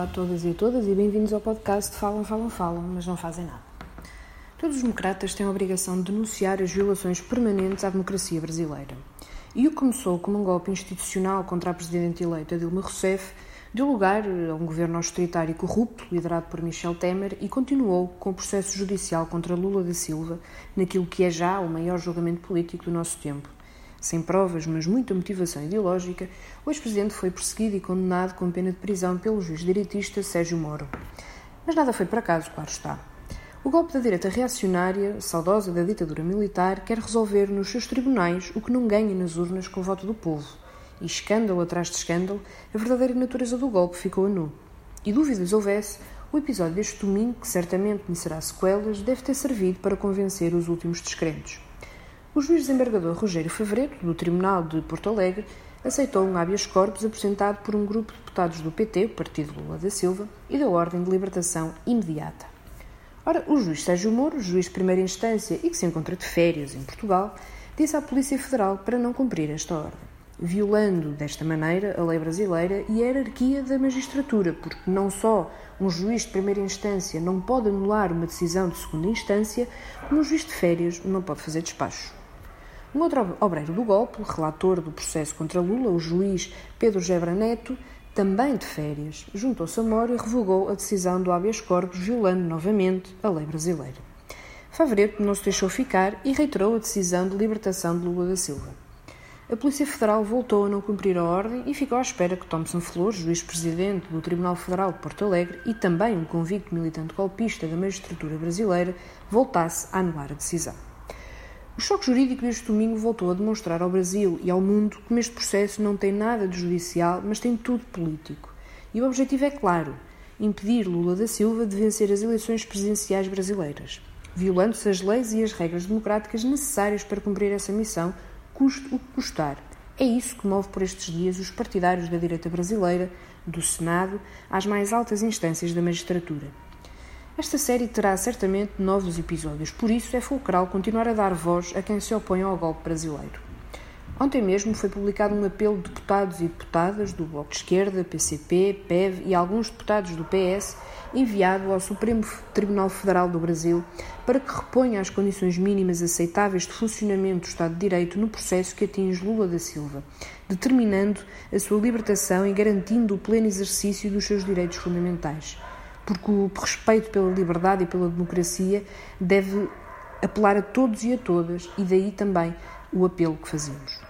Olá a todas e a todas e bem-vindos ao podcast Falam, Falam, Falam, mas não fazem nada. Todos os democratas têm a obrigação de denunciar as violações permanentes à democracia brasileira. E o que começou como um golpe institucional contra a presidente eleita Dilma Rousseff deu lugar a um governo austeritário e corrupto, liderado por Michel Temer, e continuou com o processo judicial contra Lula da Silva, naquilo que é já o maior julgamento político do nosso tempo sem provas, mas muita motivação ideológica, o ex-presidente foi perseguido e condenado com pena de prisão pelo juiz direitista Sérgio Moro. Mas nada foi por acaso, claro está. O golpe da direita reacionária, saudosa da ditadura militar, quer resolver nos seus tribunais o que não ganha nas urnas com o voto do povo. E escândalo atrás de escândalo, a verdadeira natureza do golpe ficou a nu. E dúvidas houvesse, o episódio deste domingo, que certamente me será sequelas, deve ter servido para convencer os últimos descrentes. O juiz desembargador Rogério Favreto, do Tribunal de Porto Alegre, aceitou um habeas corpus apresentado por um grupo de deputados do PT, o Partido Lula da Silva, e da ordem de libertação imediata. Ora, o juiz Sérgio Moro, juiz de primeira instância e que se encontra de férias em Portugal, disse à Polícia Federal para não cumprir esta ordem, violando desta maneira a lei brasileira e a hierarquia da magistratura, porque não só um juiz de primeira instância não pode anular uma decisão de segunda instância, como um juiz de férias não pode fazer despacho. Um outro obreiro do golpe, relator do processo contra Lula, o juiz Pedro Gebra Neto, também de férias, juntou-se a Moro e revogou a decisão do habeas corpus, violando novamente a lei brasileira. Favreto não se deixou ficar e reiterou a decisão de libertação de Lula da Silva. A Polícia Federal voltou a não cumprir a ordem e ficou à espera que Thompson Flores, juiz-presidente do Tribunal Federal de Porto Alegre e também um convicto militante golpista da magistratura brasileira, voltasse a anular a decisão. O choque jurídico deste domingo voltou a demonstrar ao Brasil e ao mundo que este processo não tem nada de judicial, mas tem tudo político. E o objetivo é claro: impedir Lula da Silva de vencer as eleições presidenciais brasileiras, violando-se as leis e as regras democráticas necessárias para cumprir essa missão, custe o que custar. É isso que move por estes dias os partidários da direita brasileira, do Senado às mais altas instâncias da magistratura. Esta série terá certamente novos episódios, por isso é fulcral continuar a dar voz a quem se opõe ao golpe brasileiro. Ontem mesmo foi publicado um apelo de deputados e deputadas do Bloco de Esquerda, PCP, PEV e alguns deputados do PS enviado ao Supremo Tribunal Federal do Brasil para que reponha as condições mínimas aceitáveis de funcionamento do Estado de Direito no processo que atinge Lula da Silva, determinando a sua libertação e garantindo o pleno exercício dos seus direitos fundamentais porque o respeito pela liberdade e pela democracia deve apelar a todos e a todas, e daí também o apelo que fazemos.